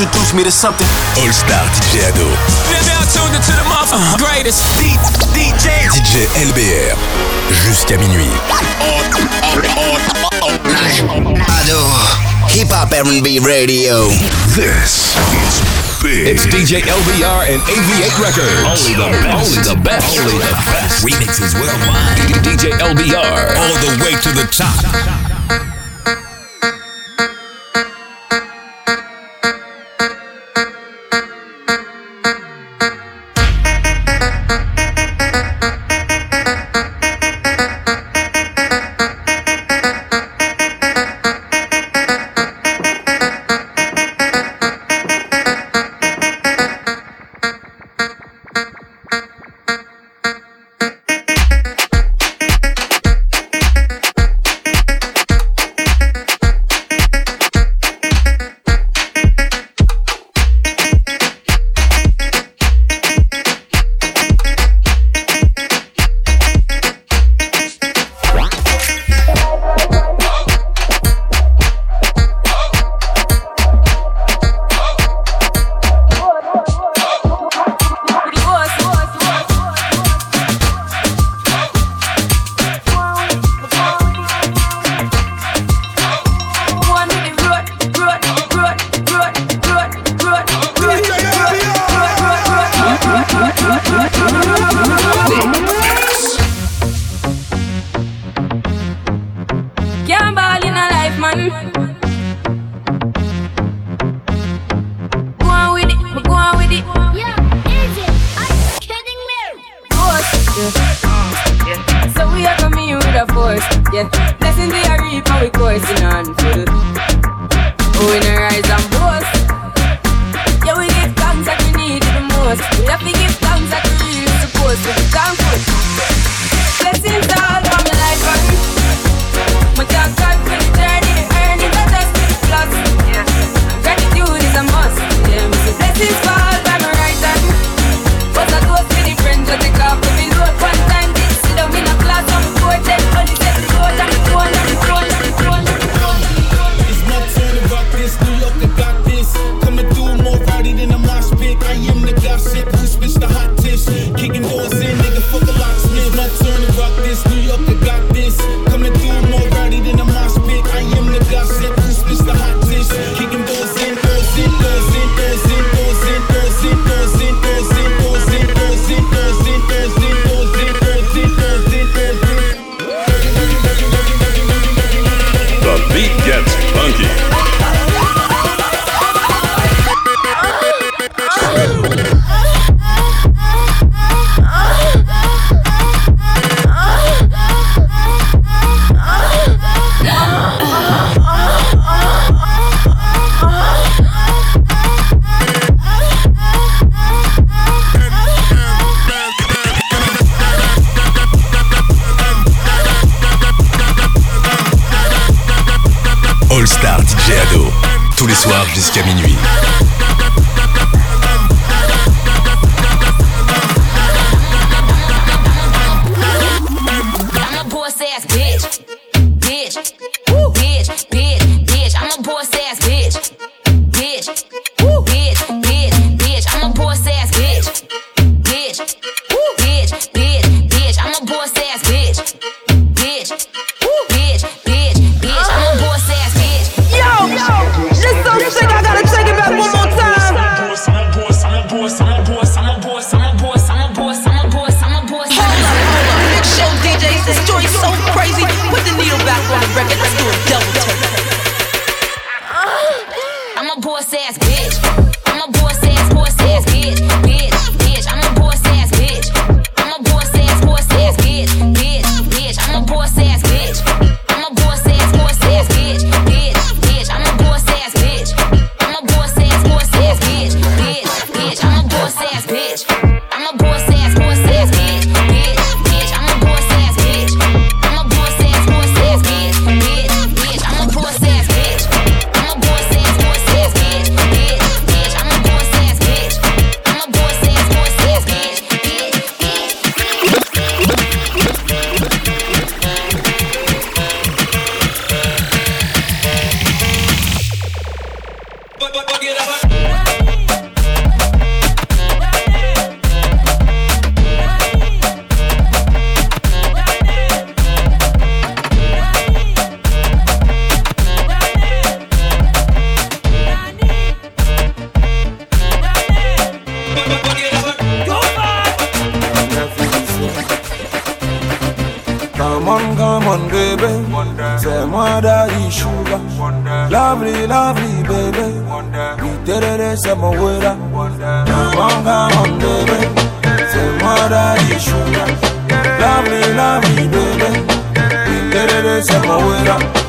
introduce me to something. All Star DJ Ado. Now tuned into the motherfucking greatest. DJ. DJ LBR. Jusqu'à minuit. Ado. Hip Hop R&B Radio. This is big. It's DJ LBR and AV8 Records. Only the best. Only the best. Only the best. Remixes worldwide. DJ LBR. All the way to the top. one baby. Say mother is sugar. Lovely, lovely baby. We did it some weather. Bonga one baby. Say mother is sugar. Lovely, lovely baby. We did it some weather.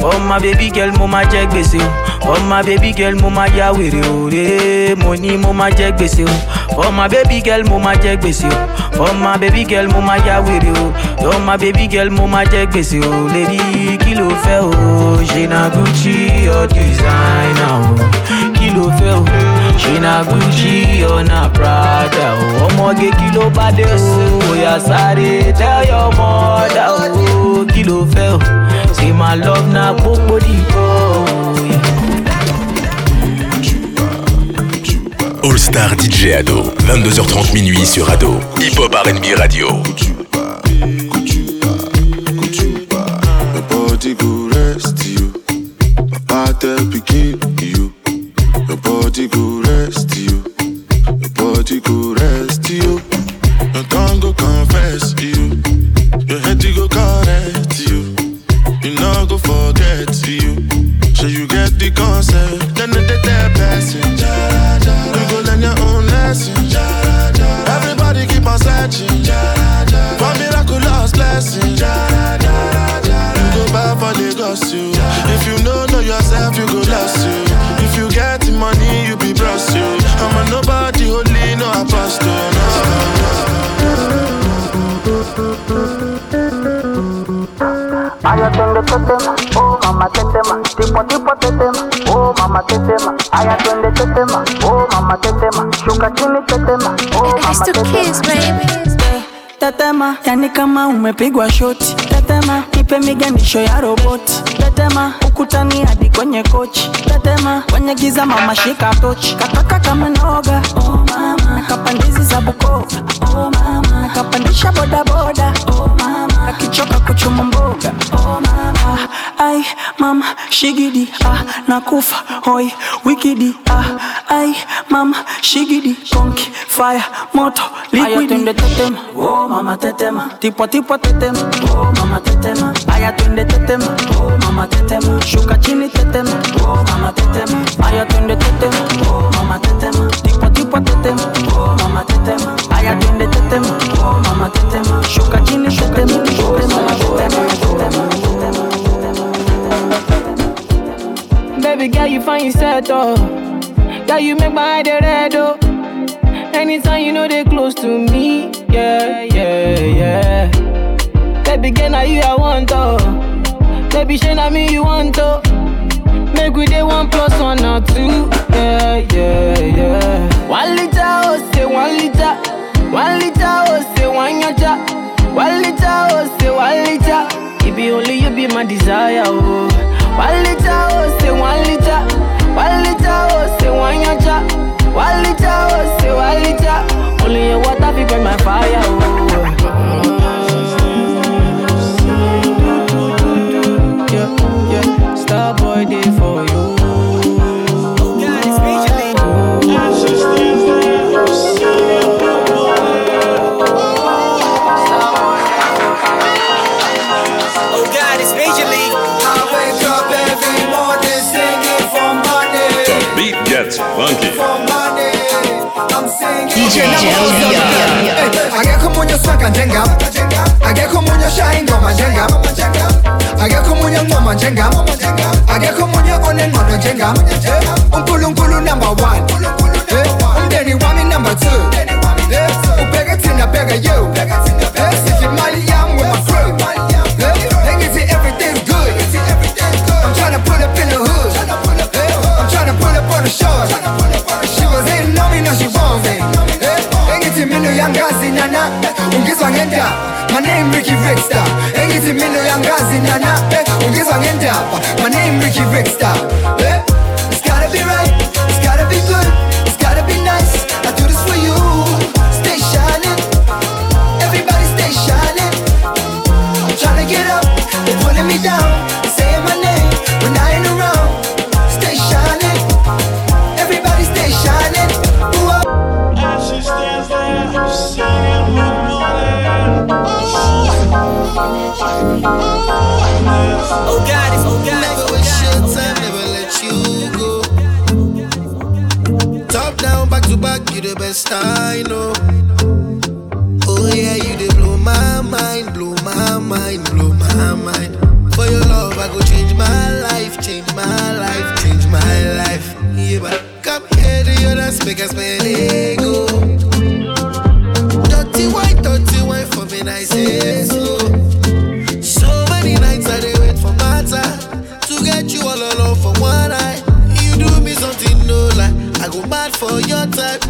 For my baby girl, mo ma jẹ gbèsè o. For my baby girl, mo ma ya wèrè o. Re, mo ní mo ma jẹ gbèsè o. For my baby girl, mo ma jẹ gbèsè o. For my baby girl, mo ma ya wèrè o. For my baby girl, mo ma jẹ gbèsè o. Lady, kí ló fẹ́ o? Na Gucci or designer o? Kí ló fẹ́? Ṣé na Gucci na Prada o? Ọmọge kí ló bá dé o? Oya sáré tell your mother o. Kí ló fẹ́ o? My love na gbogbo dìbò o. All Star DJ Ado, 22h30 minuit sur Ado. Hip Hop RB Radio. Your body go rest you. Body first. Tetema, oh mama tetema, tipo tipo tetema, oh mama tetema. Aya twende tetema, oh mama tetema, shuka chini tetema, oh mama tetema. Tetema, yani kama umepigwa shoti. Tetema, ipe miganisho ya roboti. Tetema, ukutani hadi kwenye kochi. Tetema, kwenye giza mama shika tochi. Kataka kama noga, oh mama. Nakapandizi za Bukoba, oh mama. Nakapandisha bodaboda, oh. Akichoka kuchuma mboga, oh mama. Ai, mama, shigidi, ah, nakufa, hoi, wikidi, ah. Ai, mama, shigidi, konki, fire, moto, liquidi. Tetema, oh mama tetema, tipo tipo tetema, oh mama tetema. Aya twende tetema, oh mama tetema. Shuka chini tetema, oh mama tetema. Aya twende tetema, oh mama tetema. Tipo tetema, oh mama tetema. Aya twende tetema, oh mama tetema. Shuka chini oh. Baby girl, you find yourself though. Girl, you make my eye red, oh. Anytime you know they close to me, yeah, yeah, yeah. Baby, girl, now you I want, oh. Baby, shey na me you want, oh. Make we day one plus one or two, yeah, yeah. Yacha. One liter, oh, say one liter. It be only you be my desire, oh. One liter, oh, say one liter. One liter, oh, say one yacha. One liter, oh, say one liter. Only your water fi burn my fire, oh. Yeah, yeah. Star day for on my jenga. I get come on your mama jenga. I get come on your own and on jenga. Unkulu unkulu number one. Eh, Umdeni wami number two. Eh, Ubega tina bega you. Eh, Sisi mali yam with crew. On the shore. She was hating on me, now she want me. Engithi mina uyangazi nana, ungizwa ngendaba. My name Ricky Rickstar. Engithi mina uyangazi nana, ungizwa ngendaba. My name Ricky Rickstar. Change my life, change my life. Yeah, but come here to your dance, make us spend ego. Dirty white, dirty white for me, I say so. So many nights I dey wait for matter to get you all alone for one night. You do me something no lie, I go mad for your type.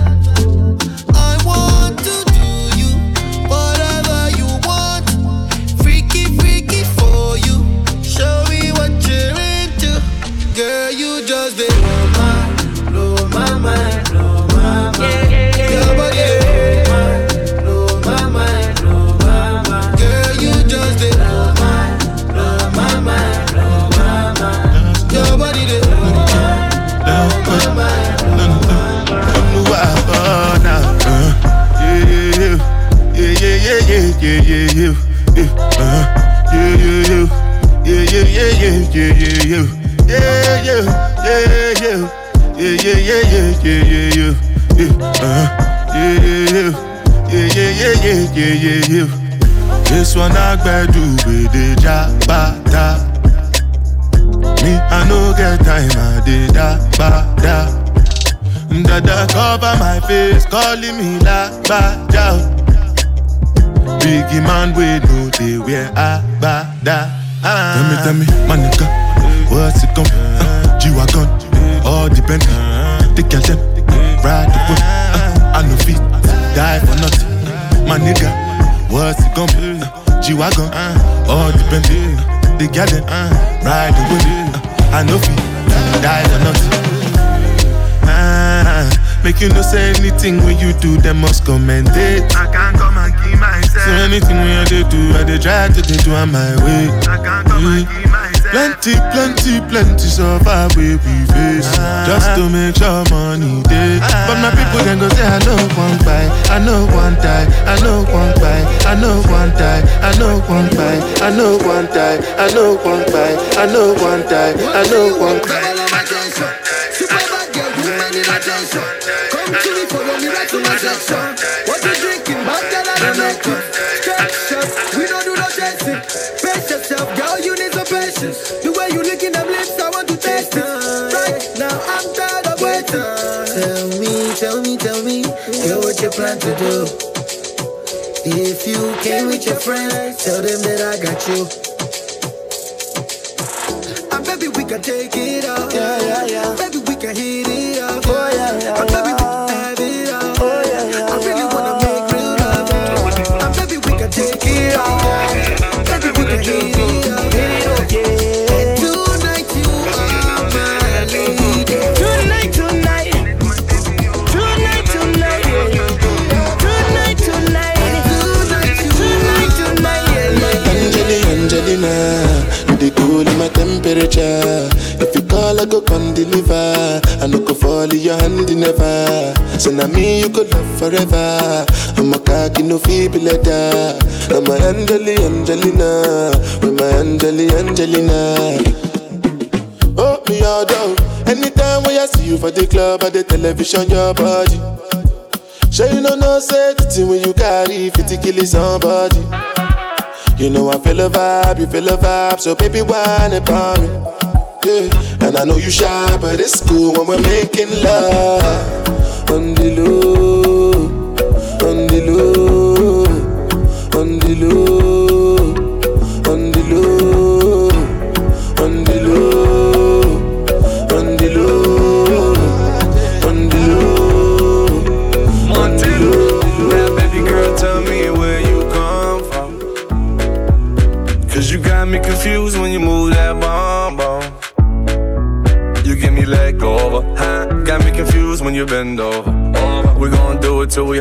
La ba. Biggie man, we know they wear a ba da. Tell me, tell me, my nigga, what's it gon' uh, G-Wagon, all depend. The girl them, ride the whip. Uh, I no fit, die for nothing. My nigga, what's it gon' be? Uh, G-Wagon, all depend. The girl them, ride the whip. Uh, I no fit, die for nothing. Ah, make you no say anything when you do, them must commend it. I can't come and keep myself. So anything when I do, I dey try to dey do on my way. I can't come and mm. keep myself. Plenty, plenty, plenty suffer we we face ah. just to make sure money day. Ah. But my people then go say I know one buy, I know one die, I know one buy, I know one die, I know one buy, I know one die, I know one buy, I know one die, I know one buy. You need some patience. The way you licking them lips, I want to taste it. Right now, I'm tired of waiting. Tell me, tell me, tell me, girl, what you plan to do? If you came with your friends, tell them that I got you. No feeble letter. I'm a Angeli, Angelina, with my Angeli, Angelina. Oh, me all down. Anytime when I see you for the club or the television, your body. Sure you know no safety when you carry 50 kill somebody. You know I feel a vibe, you feel a vibe, so baby whine about me. Yeah, and I know you shy, but it's cool when we're making love. On the low, on the low, the. Now, baby girl, tell me where you come from. Cause you got me confused when you move that. You me leg over? Got me confused when you bend over. We gon' do it till we.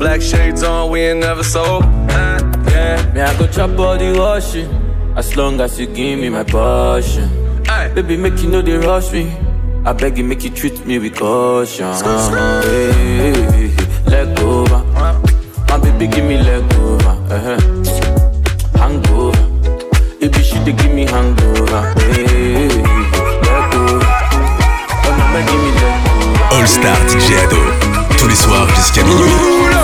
Black shades on, we ain't never sober. Yeah. Me, I go chop body washing. As long as you give me my passion. Baby, make you know they rush me. I beg you, make you treat me with caution. Hey, hey, hey, hey. Leg over. My baby, give me leg over. Uh-huh. Hangover. Baby, she dey give me hangover. Hey, hey, hey. Leg over. Oh, give me leg over. All Star DJ Ado. Tous les soirs jusqu'à minuit.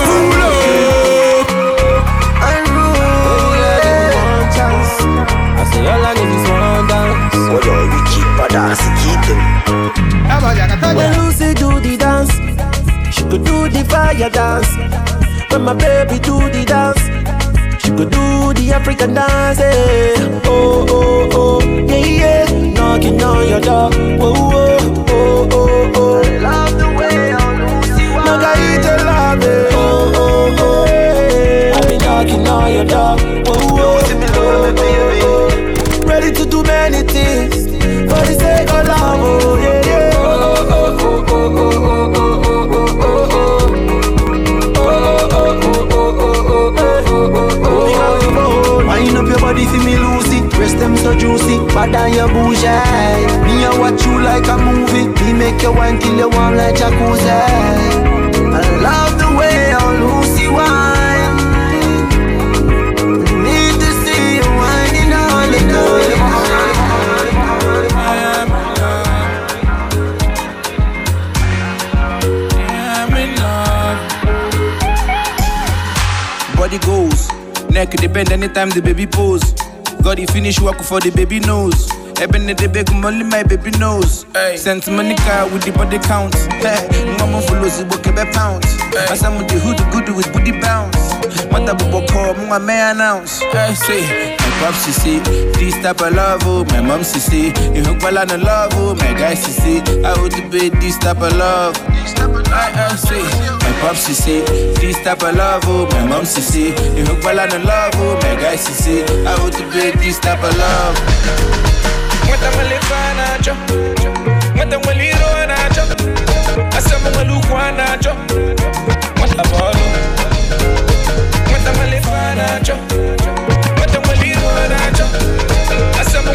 The fire dance. When my baby do the dance, she could do the African dance. eh. Oh, oh, oh, yeah, yeah. Knocking on your door. Whoa, oh, oh, oh. I love the way I'm. Margarita love it. Oh, oh, oh. yeah. I be knocking on your door. Whoa, whoa, oh, oh, oh. Ready to do many things for the sake of love. Oh, yeah, depend anytime the baby pose. Got the finish work for the baby nose. Eben the big only my baby knows. Sent Monica with the body count. Hey, mama follows the book a pound. I some with the hood good with booty bounce. Mata bubo call, mama may announce. I say, my pops see, this type of love, oh, my mom she see, you hook well on the love, oh, my guys see, I would debate this type of love. I, I say, pop she see. This type of love, oh, my mom she see. You hook well on the love, oh, my guy she see. I want to be this type of love. Mwenda mwelekwa nacho Mwenda mweliro nacho Asema mwelukwa nacho Mwenda mwelo Mwenda mwelekwa nacho Mwenda mweliro nacho Asema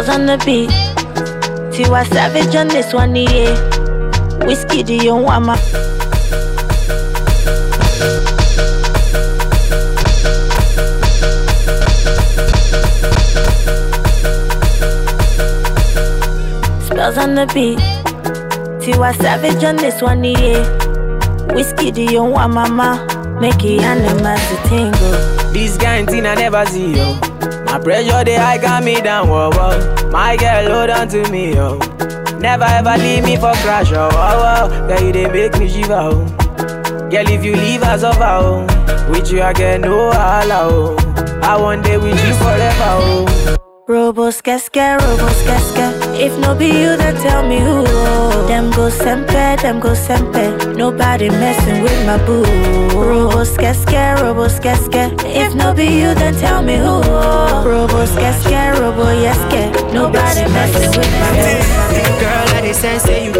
Spells on the beat. Tiwa Savage on this one, yeah. Whiskey, do you want my? Spells on the beat. Tiwa Savage on this one, yeah. Whiskey, do you want mama? Make it animals to tingle. This kind thing I never see, yo. My pressure, they high got me down, whoa, whoa. My girl, hold on to me, oh. Never ever leave me for crash, oh, oh, oh. Girl, you they make me shiver, oh. Girl, if you leave us over, oh. With you, I get no holla, oh. I want day with you forever, oh. Robos casca, robos casca. If no be you, then tell me who. Them go sempe, them go sempe. Nobody messing with my boo. Robos casca, robos casca. If no be you, then tell me who. Robos casca, robo yeske. Nobody messing with my boo. Girl, I sense you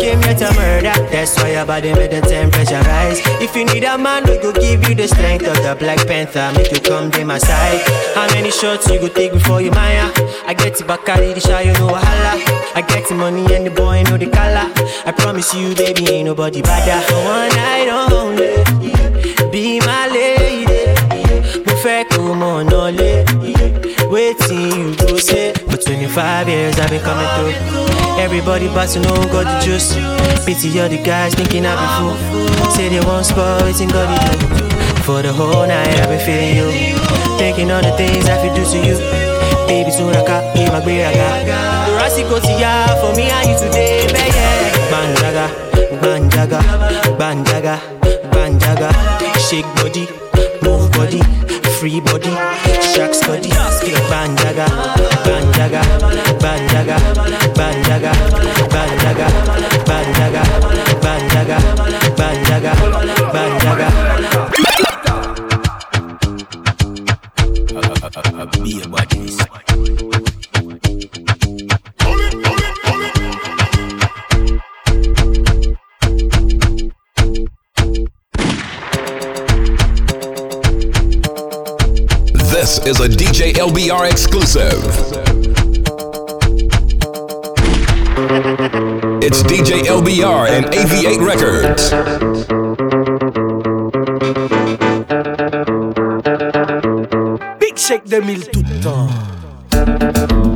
your body made the temperature rise. If you need a man, we go give you the strength of the Black Panther. Make you come to my side. How many shots you go take before you mire? I get the back the shy, you know wahala. I get the money and the boy know the color. I promise you, baby, ain't nobody. For one night only, be my lady. Mo fẹ́ kó mọ̀ náà lé. Waiting you go say. For 25 years I've been coming through. Everybody to know got the juice. Pity all the guys thinking I be fool. Say they won't spoil, waiting God they do. For the whole night I've been feeling you. Thinking all the things I could do to you. Baby, soon I got in my beer. The Rossi go to ya for me and you today, baby. Banjaga, banjaga, banjaga, banjaga. Shake body, move body, free body, shack study. Banjaga, banjaga, banjaga, banjaga, banjaga, banjaga, banjaga, banjaga, banjaga. Be a body. Is a DJ LBR exclusive. It's DJ LBR and AV8 Records. Big Shake 2000 tout le temps.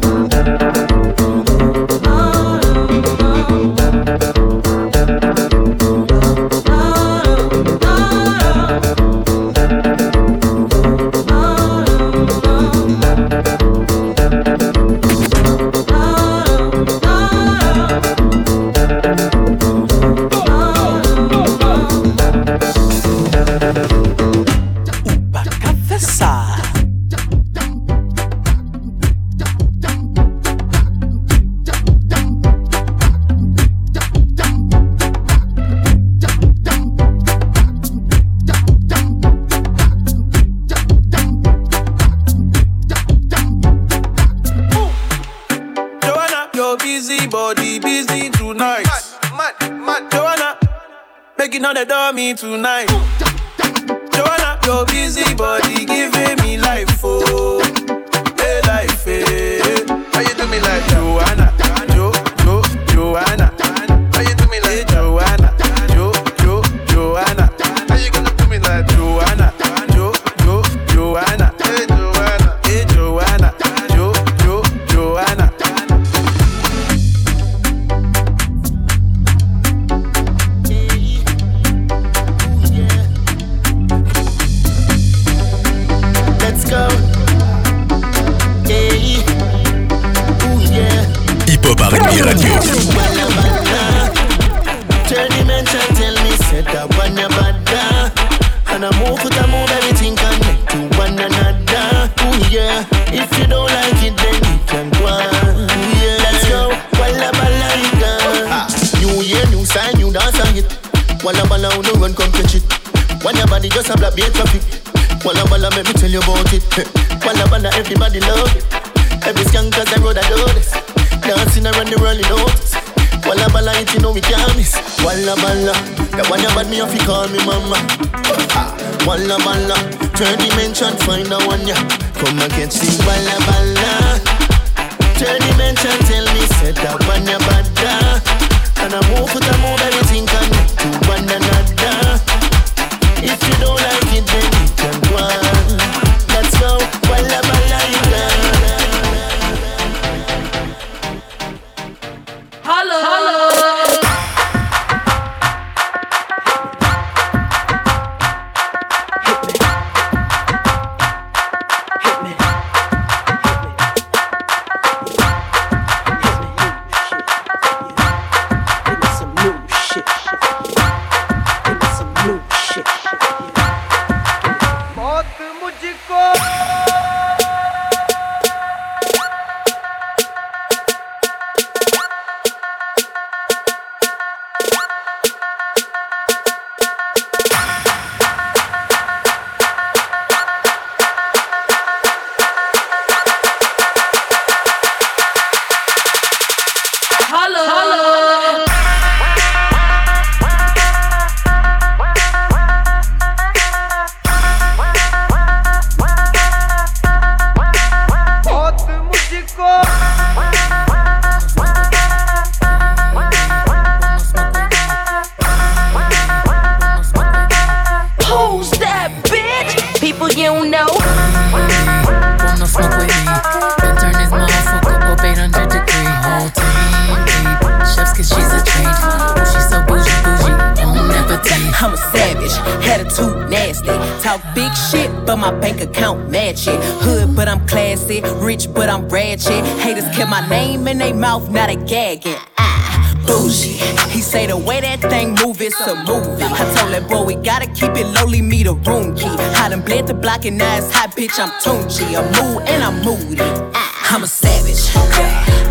Talk big shit, but my bank account match it. Hood, but I'm classy. Rich, but I'm ratchet. Haters kept my name in their mouth, not a gagging. Ah, bougie. He say the way that thing move, it's a movie. I told that boy we gotta keep it lowly, me the room key. I done bled the block and now it's hot, bitch. I'm Tunchi. I'm mood and I'm moody. Ah, I'm a savage.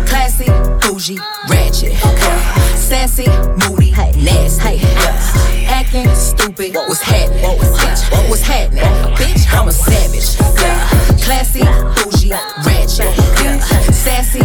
Classy, bougie, ratchet. Sassy, moody, nasty. Acting stupid, what's happening? Bitch, what's happening? Bitch, I'm a savage. Yeah. Classy, bougie, ratchet. Yeah. Sassy,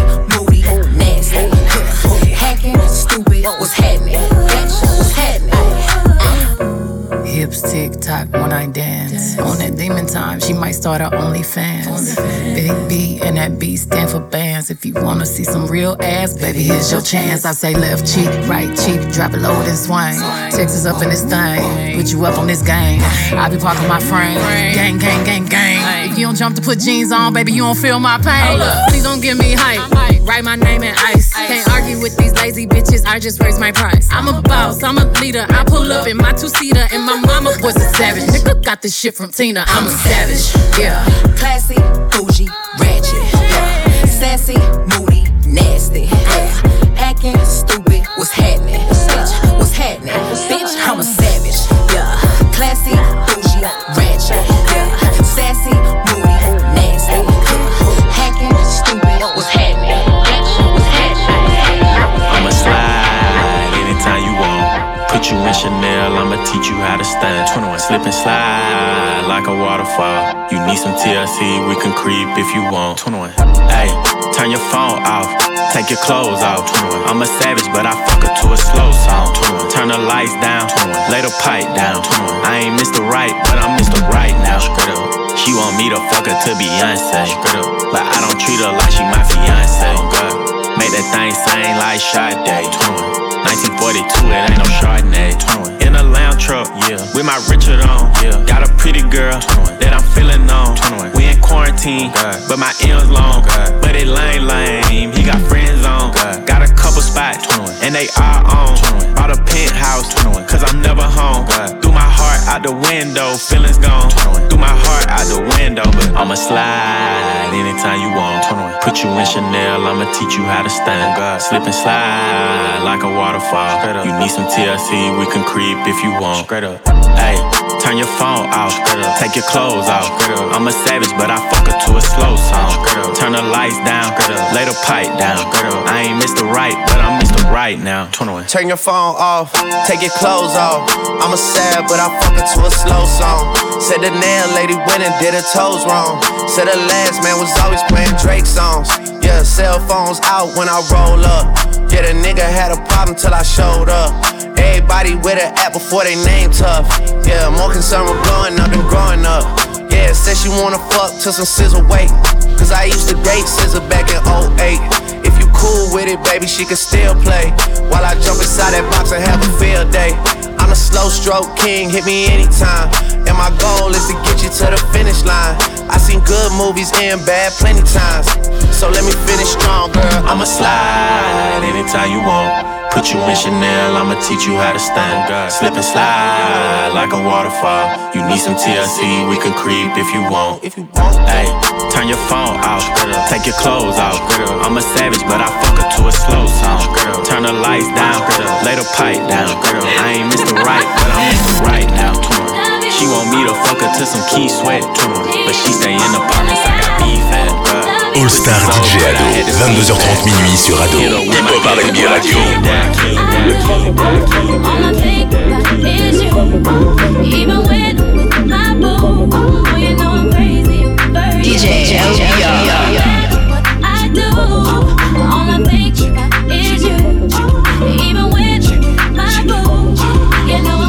tick tock when I dance. On that demon time, she might start her OnlyFans. Big B and that B stand for bands. If you wanna see some real ass, baby, here's your chance. I say left cheek, right cheek, drop it low and swing. Texas up in this thing, put you up on this game. I be parking my frame, gang, gang, gang, gang. You don't jump to put jeans on, baby, you don't feel my pain. Please don't give me hype. Write my name in ice. Can't argue with these lazy bitches. I just raise my price. I'm a boss, I'm a leader. I pull up in my two seater, and my mama was a savage. Nigga got this shit from Tina. I'm a savage. Yeah. Classy, bougie, ratchet. Yeah. Sassy, moody, nasty. Yeah. Acting stupid, what's happening? What's happening? Teach you how to stand. 21 slip and slide like a waterfall. You need some TLC, we can creep if you want. 21. Hey, turn your phone off, take your clothes off. 21. I'm a savage, but I fuck her to a slow song. 21. Turn the lights down, 21. lay the pipe down. 21. I ain't Mr. Right, but I'm Mr. Right now. Straight up. She want me to fuck her to Beyonce. Straight up. But I don't treat her like she my fiance. Make that thing sing like Sade. 1942, it ain't no Chardonnay. 21. In a lounge truck, yeah. With my Richard on, yeah. Got a pretty girl 21. that I'm feeling on. 21. We in quarantine, but my M's long. But it lame, lame. He got friends on. Got a couple spots, 21. and they are on. 21. Bought a penthouse, 21. cause I'm never home. Threw my heart out the window, feelings gone. Out the window, but I'ma slide anytime you want. 21. Put you in Chanel, I'ma teach you how to stand. Slip and slide like a waterfall. You need some TLC, we can creep if you want. Straight up. Hey, turn your phone off. Take your clothes off. I'm a savage, but I fuck her to a slow song. Turn the lights down. Lay the pipe down. I ain't Mr. Right, but I'm Mr. Right now. 21. Turn your phone off, take your clothes off. I'm a sad, but I fuck her to a slow song. Said the nail lady went and did her toes wrong. Said the last man was always playing Drake songs. Yeah, cell phones out when I roll up. Yeah, the nigga had a problem till I showed up. Everybody with an app before they name tough. Yeah, more concerned with blowing up than growing up. Yeah, said she wanna fuck till some SZA wait. Cause I used to date SZA back in 08. Cool with it, baby, she can still play. While I jump inside that box and have a field day. I'm a slow stroke king, hit me anytime. And my goal is to get you to the finish line. I seen good movies and bad plenty times. So let me finish strong, girl. I'ma slide anytime you want. Put you in Chanel, I'ma teach you how to stand. Slip and slide like a waterfall. You need some TLC, we can creep if you want. If you want, hey, turn your phone off. Take your clothes off. Girl. I'm a savage, but I fuck her to a slow song. Turn the lights down, lay the pipe down. Girl. I ain't Mr. Right, but I'm Mr. Right now. She want me to fuck her to some Keith Sweat, but she stay in the apartments. I got beef at. All Star DJ Ado, 22h30 minuit sur Ado. Hip Hop R&B Radio. All I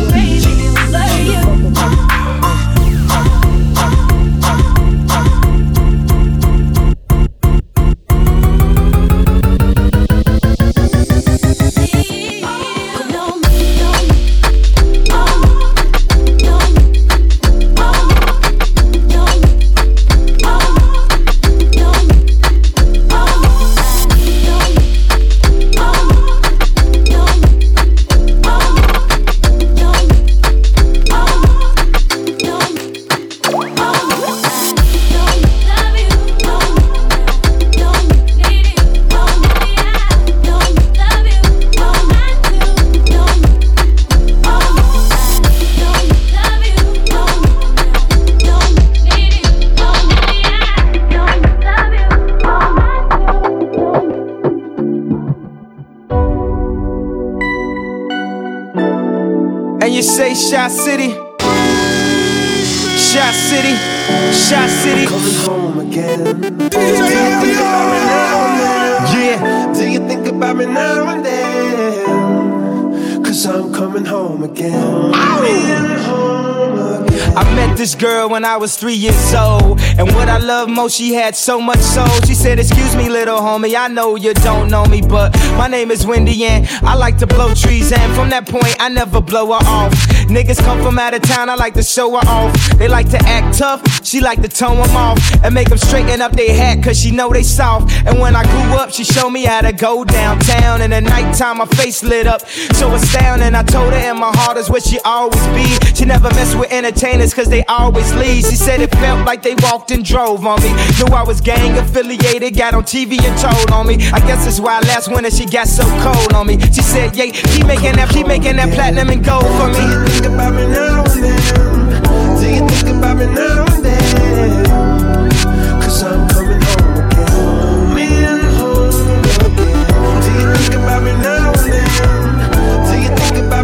girl when I was three years old. And what I love most, she had so much soul. She said, Excuse me, little homie, I know you don't know me, but my name is Wendy and I like to blow trees. And from that point, I never blow her off. Niggas come from out of town, I like to show her off. They like to act tough, she like to tone them off. And make them straighten up their hat, cause she know they soft. And when I grew up, she showed me how to go downtown. In the nighttime, my face lit up, so astounding. I told her, and my heart is where she always be. She never mess with entertainers, cause they always leave. She said it felt like they walked and drove on me. Knew I was gang affiliated, got on TV and told on me. I guess that's why last winter she got so cold on me. She said, yeah, keep making that, keep making that platinum and gold for me. Do you think about me now and then? Do you think about me now and then?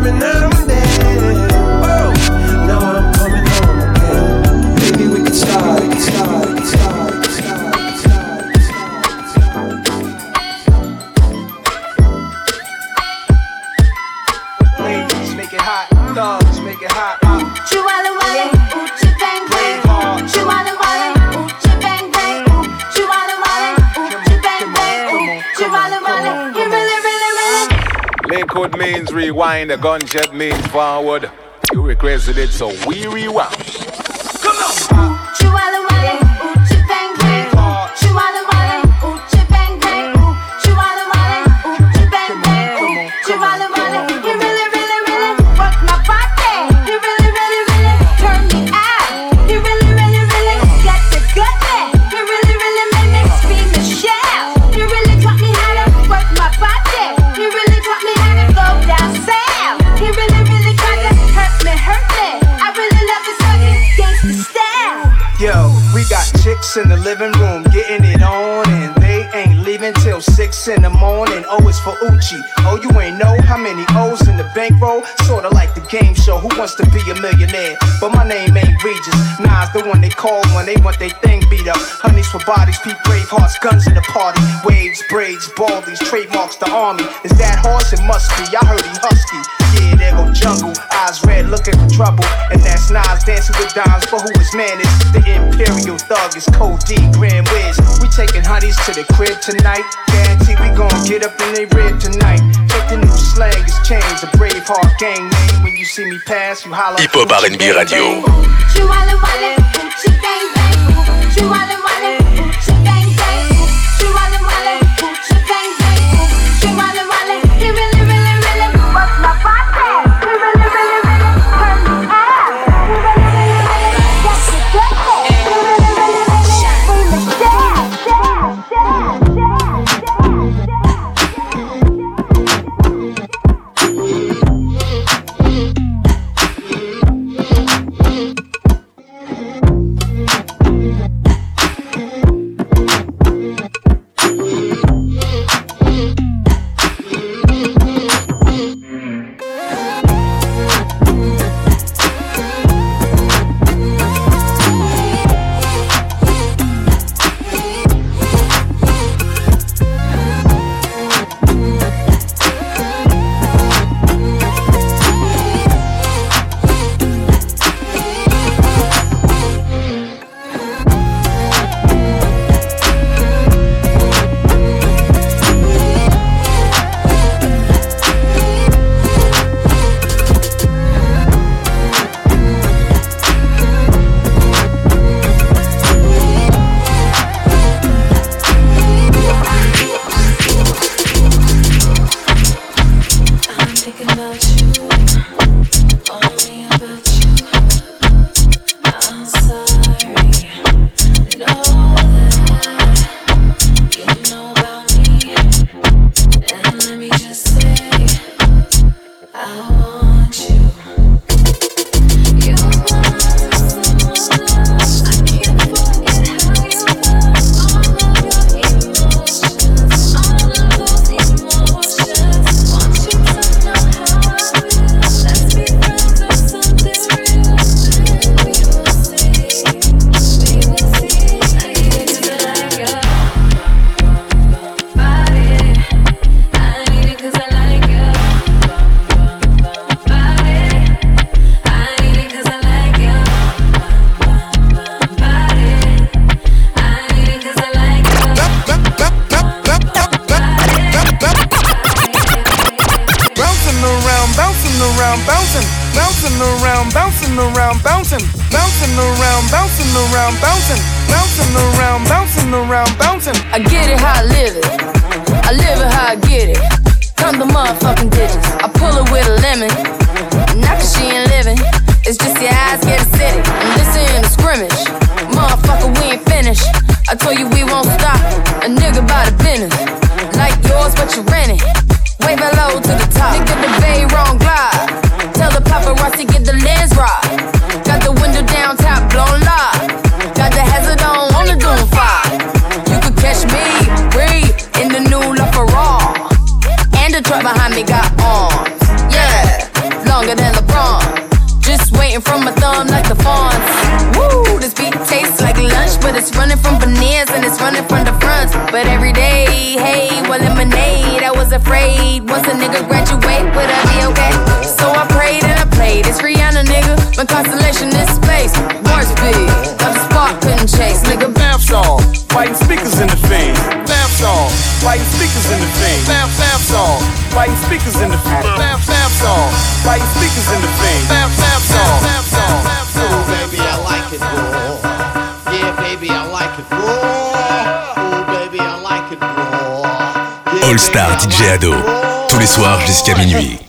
You think rewind, the gunshot means forward. You requested it, so we rewound. Chicks in the living room getting it on, and they ain't leaving till six in the morning. Oh, it's for Uchi. Oh, you ain't know how many O's in the bankroll? Sorta like the game show. Who wants to be a millionaire? But my name ain't Regis. Nas the one they call when they want their thing beat up. Honeys for bodies, peak Bravehearts, guns in the party. Waves, braids, baldies, trademarks the army. Is that horse? It must be. I heard he husky. Yeah, there go jungle. Eyes red, looking for trouble. And that's Nas dancing with dimes. But who his man is? The Imperial Thug is Code D, Grand Wiz. We taking honeys to the crib tonight. Guarantee we gon' get up in they rib tonight. Take the new slang is changed. A brave heart gang name. When you see me pass, you holler. Hip Hop R&B Radio. Chihuahua Wale, ooh, bang bang. Chihuahua Wale, ooh, bang bang. Tous les soirs jusqu'à minuit.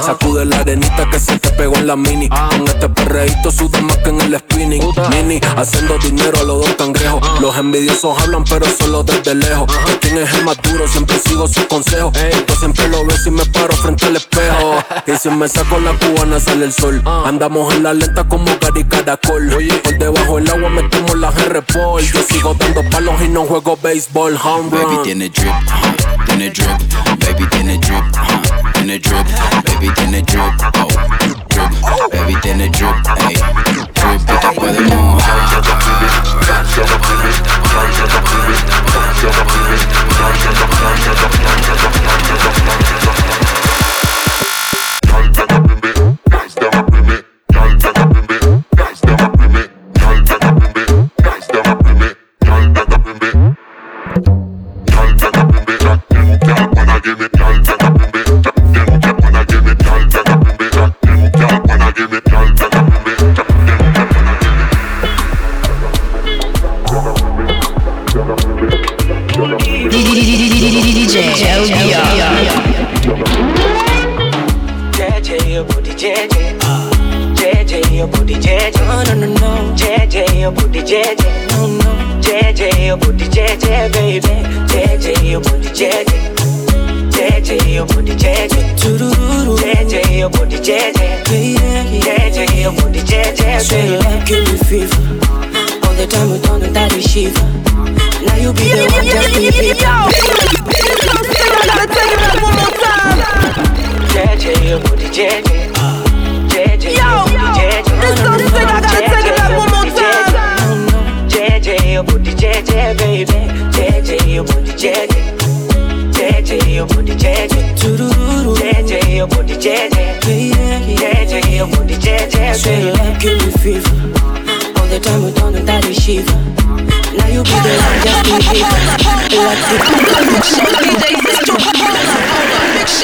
Sacude la arenita que se te pegó en la mini. Ah. Con este perreíto suda más que en el spinning. Mini, haciendo dinero a los dos cangrejos. Ah. Los envidiosos hablan, pero solo desde lejos. ¿Quién es el más? Siempre sigo sus consejos. Ey. Yo siempre lo veo si me paro frente al espejo. y si me saco la cubana sale el sol. Ah. Andamos en la lenta como Gary Caracol. Oye. Por debajo del agua metemos la R-Ball. Yo sigo dando palos y no juego béisbol. Baby tiene drip, tiene drip. Baby tiene drip. in the drip, everything a drip, oh, drip, everything the drip, ayy, drip it up with a moon. Rise up, rise up, rise up, JJ, your booty JJ. JJ, your booty JJ. No, no, no, no. JJ, your booty JJ. No, no. JJ, your booty JJ, baby. JJ, your booty JJ. JJ, your booty JJ. JJ, your booty JJ. JJ, your booty JJ. Straight up, give me fever. All the time we don't know that is. Now you be the one, just be the one. JJ, This I gotta take it one more time. JJ, your body JJ, baby. JJ, your body JJ. JJ, your body JJ. JJ, your body JJ. JJ, your body JJ. You fever. All the time you. Now you be the one that be fever. Like the DJ,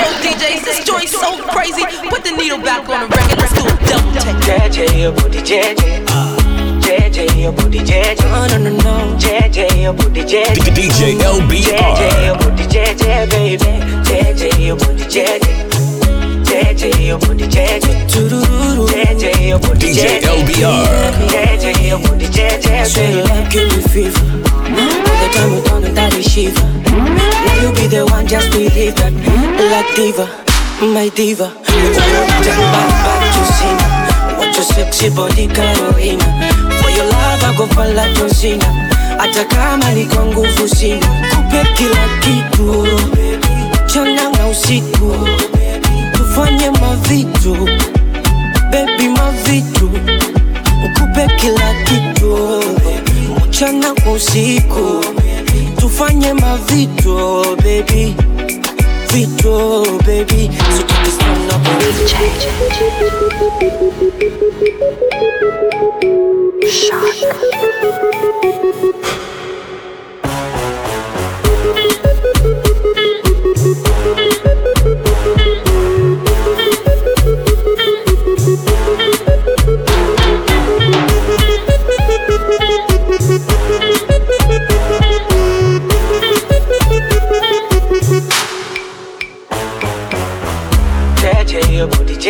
show DJs, this joint so crazy. Put the needle back on the record. Let's do a double take. JJ, your booty JJ. JJ, your booty JJ. No, no, no, no. JJ, your booty JJ. DJ LBR. JJ, your booty JJ, baby. JJ, your booty JJ. JJ, your booty JJ. JJ, your booty DJ LBR. JJ, your booty JJ. Swear your love give me fever. All the time we that is shiver. Now you be the one, just believe that. Like diva, my diva. Jump back, back to. Watch your sexy body, Carolina. For your love, I go for like John Cena. Hata kama ni kwa nguvu sina, kupe kila kitu mchana na usiku, tufanye mavitu. Baby, mavitu. Ukupe kila kitu. Mchana usiku, tufanye mavitu baby, vitu baby, so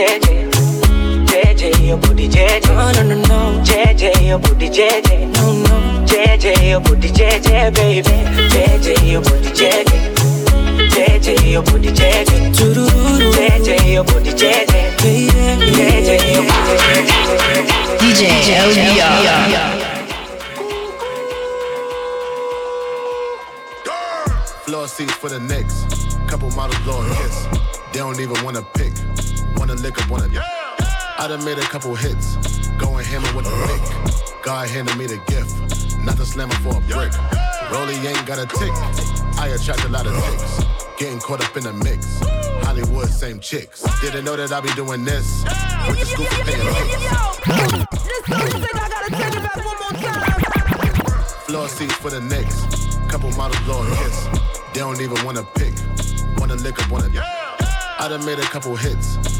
JJ. JJ, your booty JJ. No, no, no, no. JJ, your booty JJ. No, no. JJ, your booty JJ, baby. JJ, your booty JJ. JJ, your booty JJ. JJ, your booty JJ. JJ, your booty JJ. DJ LBR. Floor seats for the Knicks. Couple models blowing kiss. They don't even wanna pick. Wanna lick up, wanna. I done made a couple hits. Going hammer with a pick. God handed me the gift. Not the slammer for a brick. Rolly ain't got a tick. I attract a lot of ticks. Getting caught up in the mix. Hollywood, same chicks. Didn't know that I be doing this. With the school for paying Floor seats for the Knicks. Couple models blowing kiss. They don't even wanna pick. Wanna lick up, wanna. I done made a couple hits.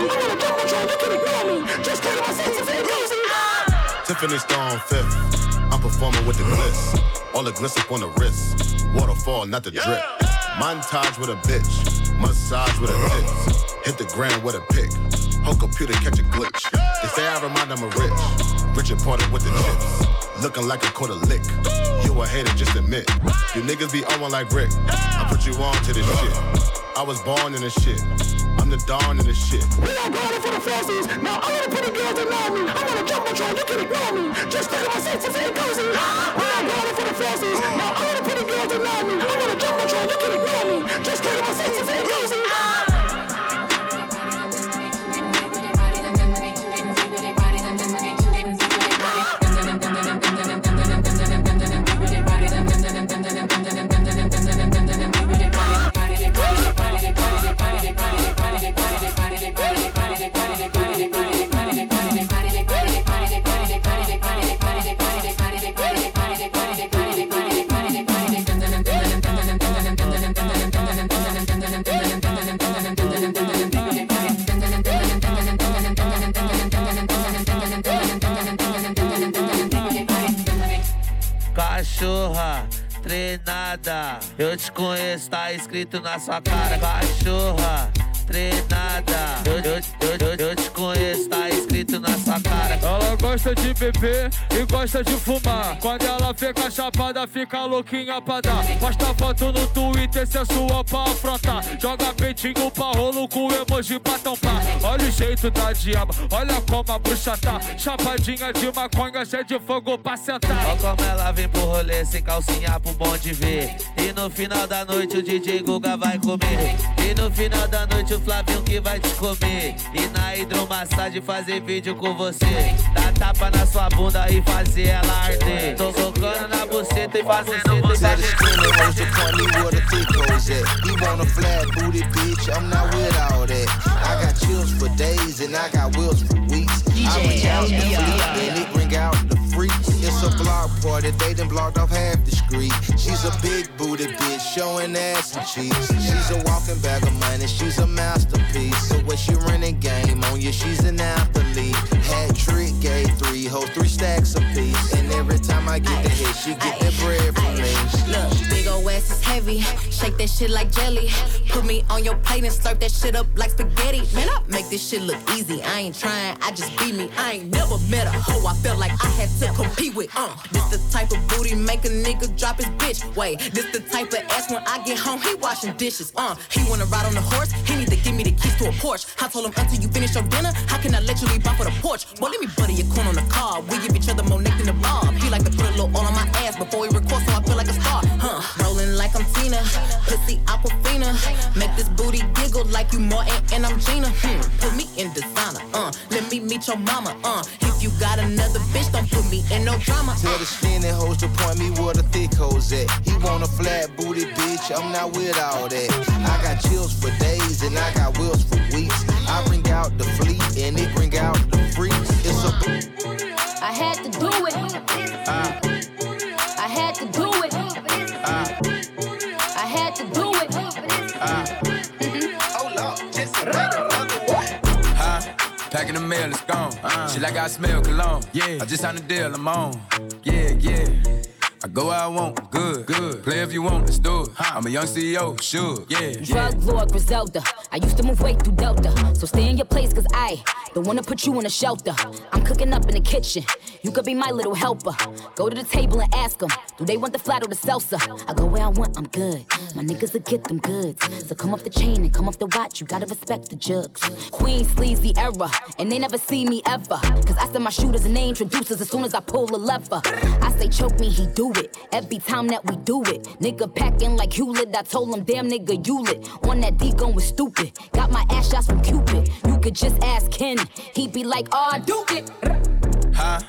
Tiffany Stone fifth. I'm performing with the bliss. All the gliss up on the wrist. Waterfall, not the drip. Montage with a bitch. Massage with a tits. Hit the ground with a pick. Whole computer catch a glitch. They say I remind them of rich. Richard Porter with the chips. Looking like a quarter lick. You a hater, just admit. You niggas be on like Rick. I put you on to this shit. I was born in this shit. I'm the dawn in this shit. We are going for the falsies. Now I wanna put a girl to know me. I wanna jump control, you can ignore me. Just take my sense and say cozy. We are going for the falsies. Now I wanna put a girl to know me. I wanna jump control, you can ignore me. Just take my sense and say cozy. Cachorra treinada, eu te conheço, tá escrito na sua cara. Cachorra treinada. Eu, eu, eu, eu, eu te conheço, tá escrito na sua cara. Ela gosta de beber e gosta de fumar. Quando ela fica chapada, fica louquinha pra dar. Posta foto no Twitter, se é sua pra afrontar. Joga peitinho pra rolo com emoji pra tampar. Olha o jeito da diaba, olha como a bruxa tá. Chapadinha de maconha, cheia de fogo pra sentar. Olha como ela vem pro rolê sem calcinha pro bom de ver. E no final da noite o DJ Guga vai comer. E no final da noite o Flavinho que vai te comer. E na hidromassagem fazer vídeo com você. Dar tapa na sua bunda e fazer ela arder. Tô tocando na buceta e fazendo você He want a flat booty bitch, I'm not with all that. I got chills for days and I got wheels for weeks. I bring out the fleet and it bring out the It's a block party, they done blocked off half the street. She's a big booty bitch, showing ass and cheeks. She's a walking bag of money, she's a masterpiece. So when she running game on you, she's an athlete. Hat trick, gave three hoes, three stacks apiece. And every time I get the hit, she get that bread from me. Look, big ol' ass is heavy. Shake that shit like jelly. Put me on your plate and slurp that shit up like spaghetti. Man, I make this shit look easy. I ain't trying, I just be me. I ain't never met a hoe I felt like I had to compete with. Uh, this the type of booty make a nigga drop his bitch. Wait, this the type of ass when I get home, he washing dishes. Uh, he wanna ride on the horse, he need to give me the keys to a Porsche. I told him until you finish your dinner, how can I let you leave off for the porch? Well, let me butter your corn on the car. We give each other more neck than the bob. He like to put a little all on my ass before he record, so I feel like a star. Huh, rolling like I'm Tina, pussy Aquafina. Make this booty giggle like you Martin and I'm Gina. Hmm, put me in designer. Uh, let me meet your mama. Uh, if you got another bitch, don't put me in no drama. Tell the skinny hoes to point me where the thick hoes at. He want a flat booty bitch, I'm not with all that. I got chills for days and I got wheels for weeks. I bring out the fleet and it bring out the freaks. It's a I had to do it. Packing the mail, it's gone. She like I smell cologne. Yeah. I just signed a deal, I'm on. Yeah, yeah. I go where I want, good, good. Play if you want, let's do it. I'm a young CEO, sure, yeah. Drug lord Griselda. I used to move weight through Delta. So stay in your place, cause I don't wanna put you in a shelter. I'm cooking up in the kitchen. You could be my little helper. Go to the table and ask them, do they want the flat or the salsa? I go where I want, I'm good. My niggas will get them goods. So come off the chain and come off the watch. You gotta respect the jugs. Queen sleazy era. And they never see me ever. Cause I send my shooters and they introduce us as soon as I pull a lever. I say choke me, he do it. Every time that we do it. Nigga packing like Hewlett. I told him, damn nigga, you lit. On that D gun was stupid. Got my ass shots from Cupid. You could just ask Ken. He'd be like, oh, do it. Huh?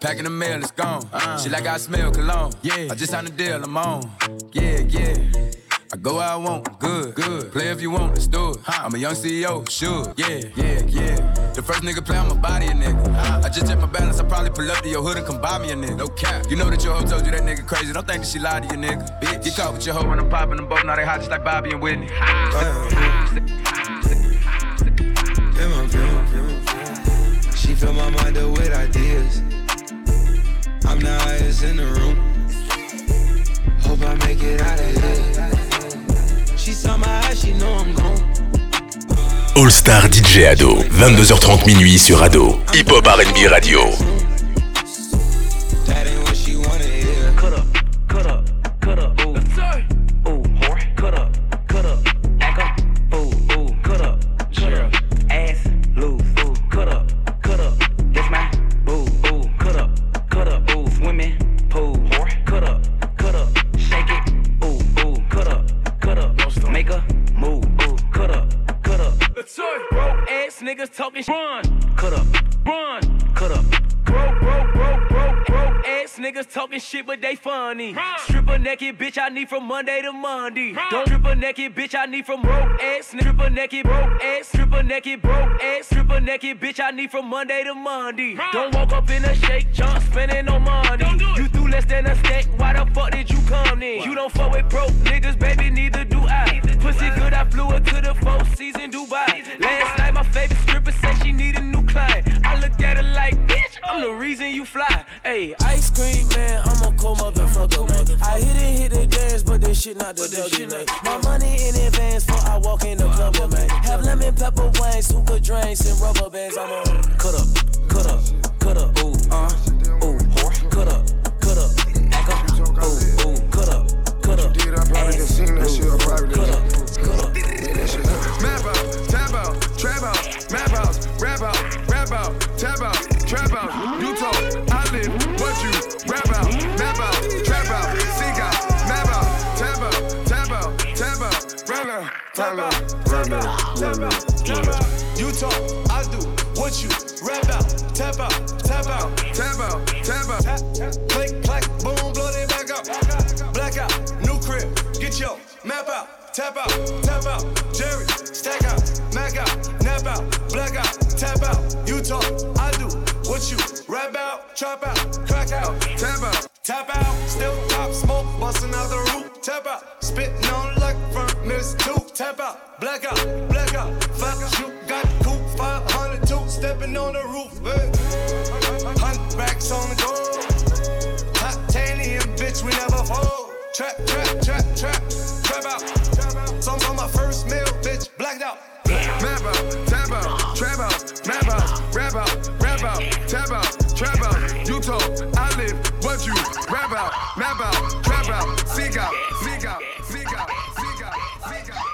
Packing the mail, it's gone. She like I smell cologne. Yeah. I just signed a deal, I'm on. Yeah, yeah. I go where I want, good, good. Play if you want, let's do it. I'm a young CEO, sure. Yeah, yeah, yeah. The first nigga play on my body, a nigga. I just check my balance, I probably pull up to your hood and come buy me a nigga. No cap. You know that your hoe told you that nigga crazy. Don't think that she lied to you, nigga. Bitch. Get caught with your hoe when I'm popping them both. Now they hot just like Bobby and Whitney. She fill my mind up with ideas. I'm the highest in the room. Hope I make it out of here. All Star DJ Ado, 22h30 minuit sur Ado, Hip Hop R&B Radio. Talking shit, but they funny. Stripper naked bitch, I need from Monday to Monday. Don't stripper naked bitch, I need from broke ass stripper naked, broke ass stripper naked, broke ass stripper naked bitch, I need from Monday to Monday. Don't walk up in a shake, jump, spending no money. You threw less than a stack, why the fuck did you come in? You don't fuck with broke niggas, baby, neither do I. Pussy good, I flew her to the four season Dubai. Last night, my favorite stripper said she need a. I looked at her like, bitch, I'm the reason you fly. Hey, ice cream man, I'm a cold motherfucker. I hit it, hit the dance, but this shit not the W, man. My money in advance before I walk in the club, man. Have lemon pepper wings, hookah drinks, and rubber bands. I'm on. Cut up, cut up, cut up, ooh, uh, ooh, cut up, cut up, back up, ooh, ooh, cut up, cut up, ass, ooh, cut up, cut up. Map out, tab out, trap out, map house, rap out, out, tab out, trap out. You talk, I live, what you rap out, map out, trap out, seek out, map out, tab out, tab out, tab out, rap out, tab out, tab out, tab out, tab out. You talk, I do, what you rap out, tap out, tap out, tap out, tap out, tap, click, clack, boom, blow they back out, black out, new crib, get your map out, tap out, tap out, Jerry, stack out, mac out, nap out, black talk, I do, what you rap out, trap out, crack out, tap out, tap out, still pop smoke, busting out the roof, tap out, spitting on like furnace two, tap out, black out, black out, fuck you, got cool, 502, stepping on the roof, hey. hundred racks on the door, titanium, bitch, we never fall, trap, trap, trap, trap, trap out, some on my first meal, bitch, blacked out. Map out, map out, rap out, rap out, tab out, trap out. You talk, I live, what you rap out, map out, trap out, seek out, seek out, seek out, seek out, seek out.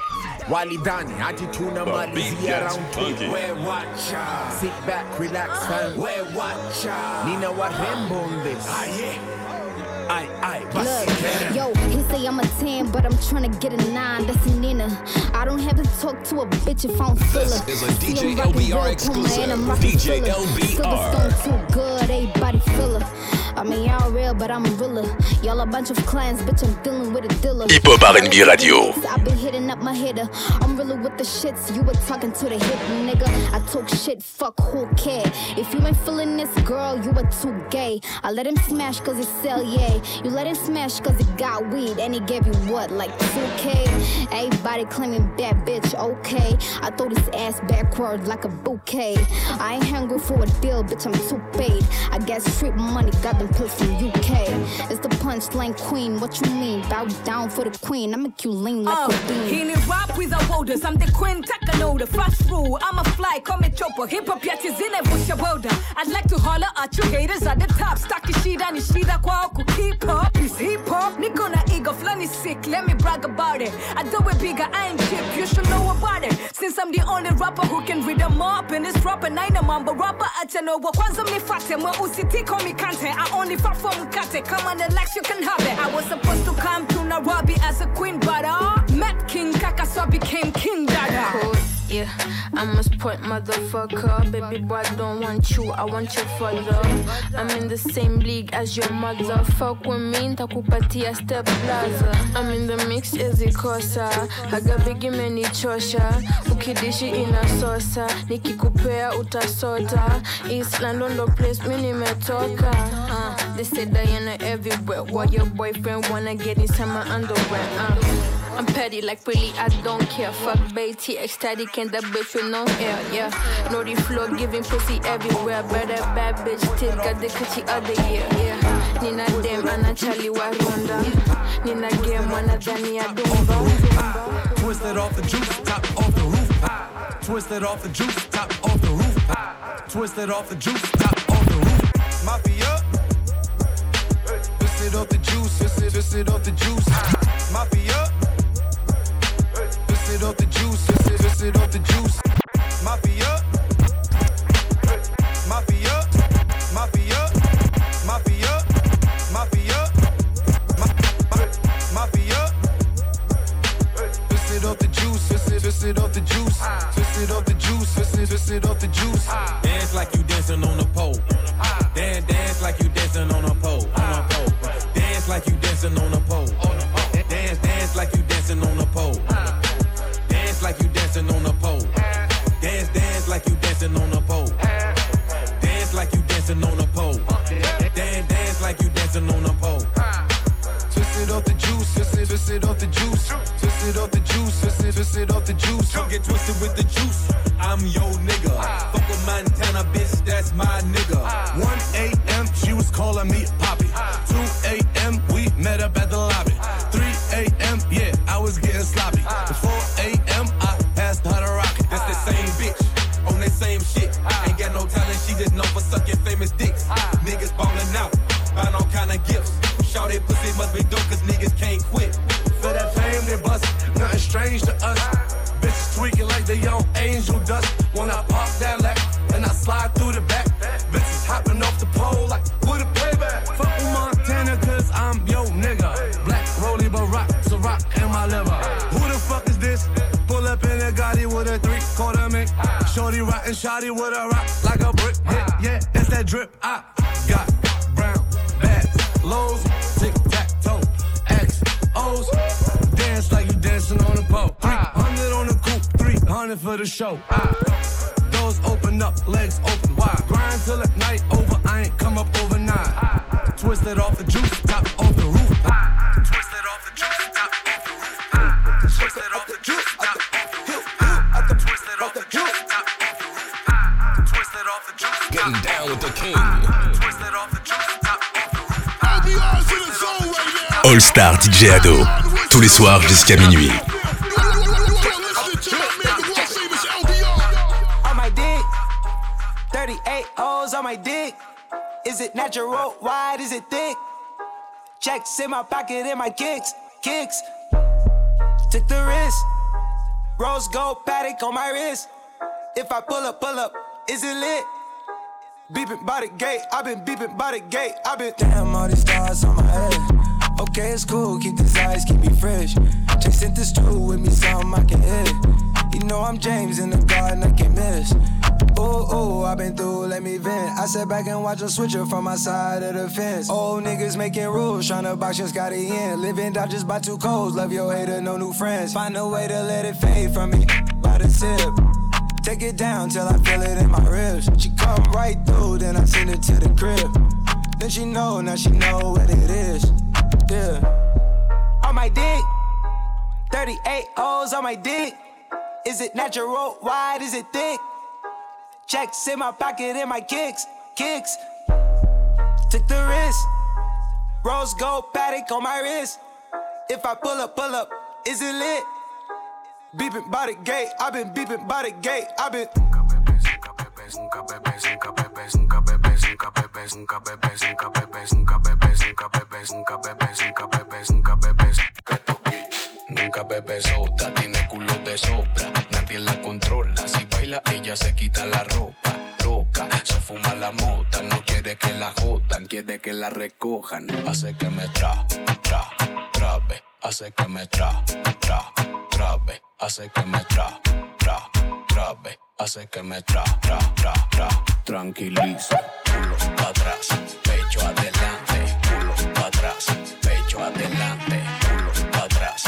Walidani, ajituna malizia round two. We watcha. Sit back, relax, fam. We watcha. Nina warembo on this. Ah, yeah. Aye, aye, Look, yo, he say I'm a 10, but I'm tryna get a 9. That's a Nina. I don't have to talk to a bitch if I don't feel her. This is a DJ LBR exclusive. DJ. LBR. Silverstone too good, everybody feel her. I mean, y'all real, but I'm a realer. Y'all a bunch of clients, bitch, I'm dealing with a dealer. Hip Hop R&B Radio. I be hitting up my hitter. I'm really with the shits. You were talking to the hip nigga. I talk shit, fuck who care. If you ain't feeling this girl, you are too gay. I let him smash cause he sell yay. You let him smash cause he got weed and he gave you what, like 2K? Everybody claiming bad bitch, okay. I throw this ass backward like a bouquet. I ain't hungry for a deal, bitch, I'm too paid. I got street money, got them pills from UK. It's the punchline queen, what you mean? Bow down for the queen, I make you lean like Uh, a bean. he need rap without borders. I'm the queen, Takano, the first rule. I'm a fly, come and chopper. Hip hop yet is in a bush border. I'd like to holler at you haters at the top. Stack shida ni shida kwa ku keep up. It's hip hop. Niko na ego, flani sick. Let me brag about it. I do it bigger, I ain't cheap. You should know about it. Since I'm the only rapper who can read them up in this rap and I know mambo rapper at no wa kwanza mnifate mwa usitiko mikante I only for mkate come on legs you can have it I was supposed to come to Nairobi as a queen but uh met King Kaka so I became King Dada Yeah, I'm a sport motherfucker. Baby boy, I don't want you, I want your father. I'm in the same league as your mother. Fuck with me, ntakupatia step plaza. I'm in the mix, izikosa. Haga bigi menichosha. Ukidishi inasosa. Nikikupea utasota. East London, the place mi nimetoka. They say Diana everywhere. Why your boyfriend wanna get inside my underwear? Uh. I'm petty, like really, I don't care. Fuck Betty, ecstatic, and that bitch with no air, yeah. Naughty flow, giving pussy everywhere. Better bad bitch, till got the coochie other year, yeah. Nina dem, ana chali wa ronda. Nina game, wana dani ya dumba. Twisted off the juice, top off the roof. Twisted off the juice, top off the roof. Twisted off the juice, top off the roof. Mafia. Twisted off the juice, twisted, twisted off the juice. Mafia. Twisted off the juice, twisted, twisted off the juice. Mafia. Mafia. Mafia. Mafia. Mafia. Ma- ma- Mafia. Twisted off the juice, twisted, twisted off the juice. Twisted off the juice, twisted, twisted off the juice. Dance like you dancing on a pole. Dance, dance like you dancing. On dancing on a pole. Dance, dance like you dancing on a pole. Dance like you dancing on a pole. Dance, dance like you dancing on a pole. Dance like you dancing on a pole. Dance, dance like you dancing on a pole. Twisted off the juice, twisted, twisted off the juice. Twisted off the juice, twisted, twisted off the juice. Don't get twisted with the juice. I'm your nigga. Fuck with Montana, bitch, that's my nigga. 1 shotty with a rock like a brick. Yeah, yeah, it's that drip. I got brown bags, lows, tic tac toe, X O's. Dance like you dancing on a pole. 300 on the coupe, 300 for the show. I, doors open up, legs open wide. Grind till the night over, I ain't come up overnight. Twisted off the juice, top off the roof. All Star DJ Ado. Tous les soirs jusqu'à minuit. on my dick. 38 O's on my dick. Is it natural? Wide? Is it thick? Checks in my pocket and my kicks. Kicks. Took the risk. Rose gold Patek on my wrist. If I pull up, pull up, is it lit? Beeping by the gate, I've been beeping by the gate, I've been Damn, all these stars on my head. Okay, it's cool, keep these eyes, keep me fresh. Sent this through with me, something I can hit. You know I'm James in the garden, I can miss. Ooh, ooh, I've been through, let me vent. I sat back and watch them switch up from my side of the fence. Old niggas making rules, tryna box your Scotty in. Living out just by two codes, love your hater, no new friends. Find a way to let it fade from me, by the sip. Take it down till I feel it in my ribs. She come right through, then I send it to the crib. Then she know, now she know what it is. Yeah. On my dick, 38 O's on my dick. Is it natural? Wide? Is it thick? Checks in my pocket and my kicks, kicks. Took the risk. Rose gold Patek on my wrist. If I pull up, pull up, is it lit? Beeping by the gate, I've been beeping by the gate, I've been. Nunca bebe sota, tiene culo de sobra, nadie la controla. Si baila, ella se quita la ropa. Loca, se fuma la mota, no quiere que la jodan, quiere que la recojan. Hace que me tra, tra, trabe, hace que me tra, tra, trabe, hace que me tra, tra, hace que me tra, tra, tra, tra. Tranquiliza, culo pa' atrás, pecho adelante, culo pa' atrás, pecho adelante, culo pa' atrás,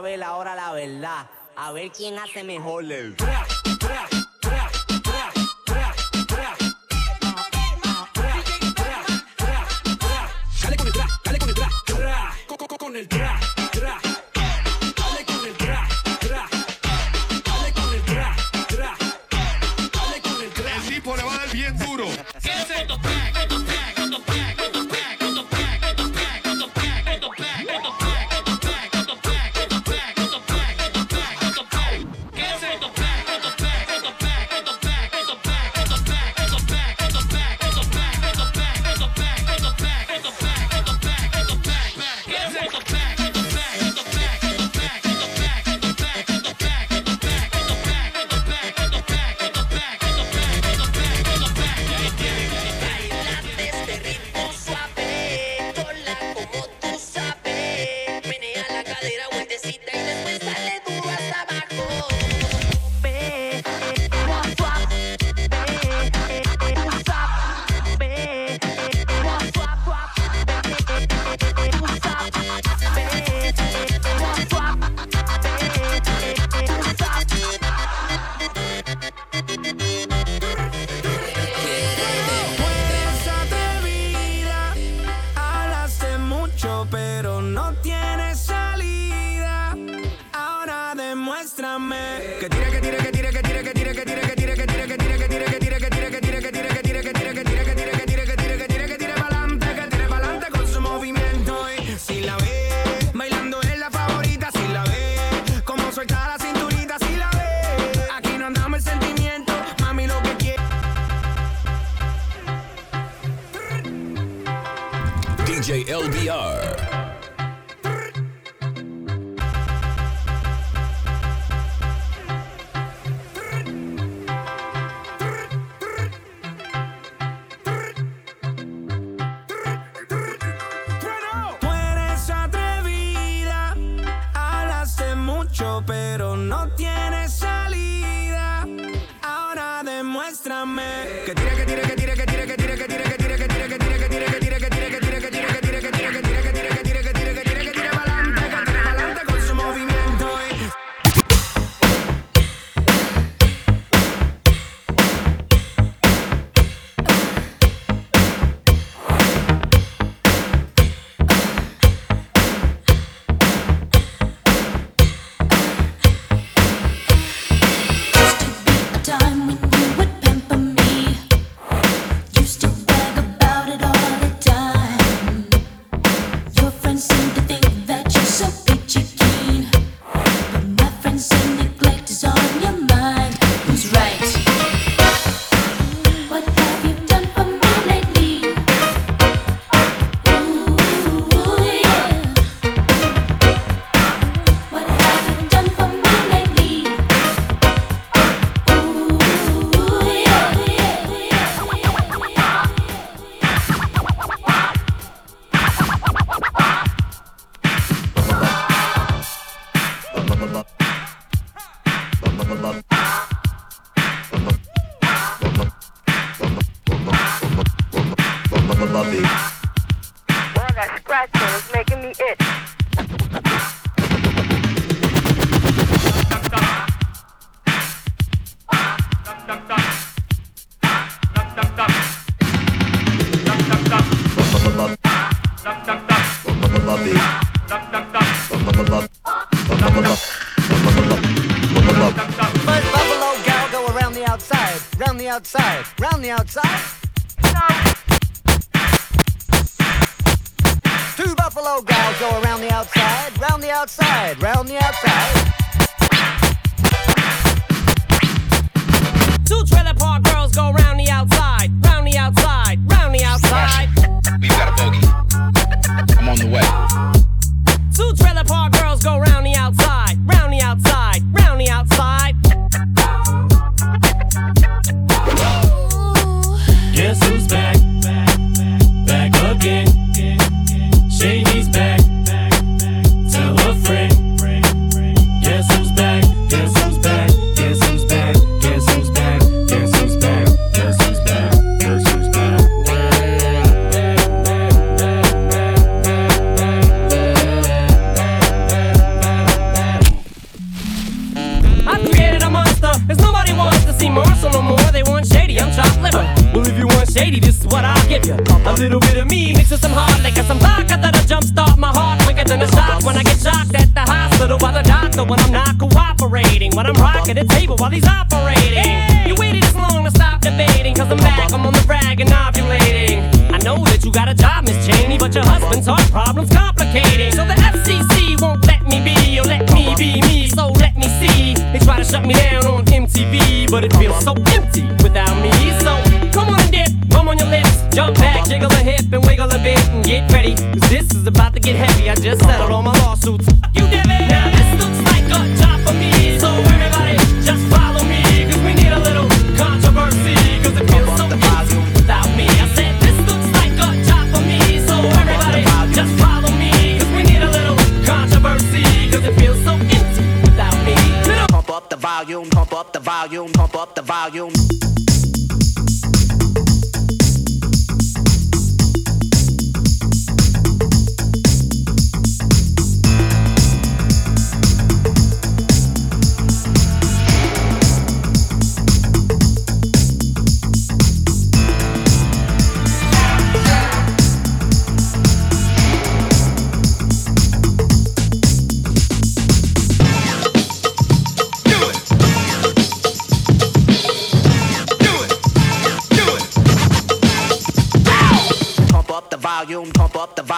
saber ahora la verdad. A ver quién hace mejor. El...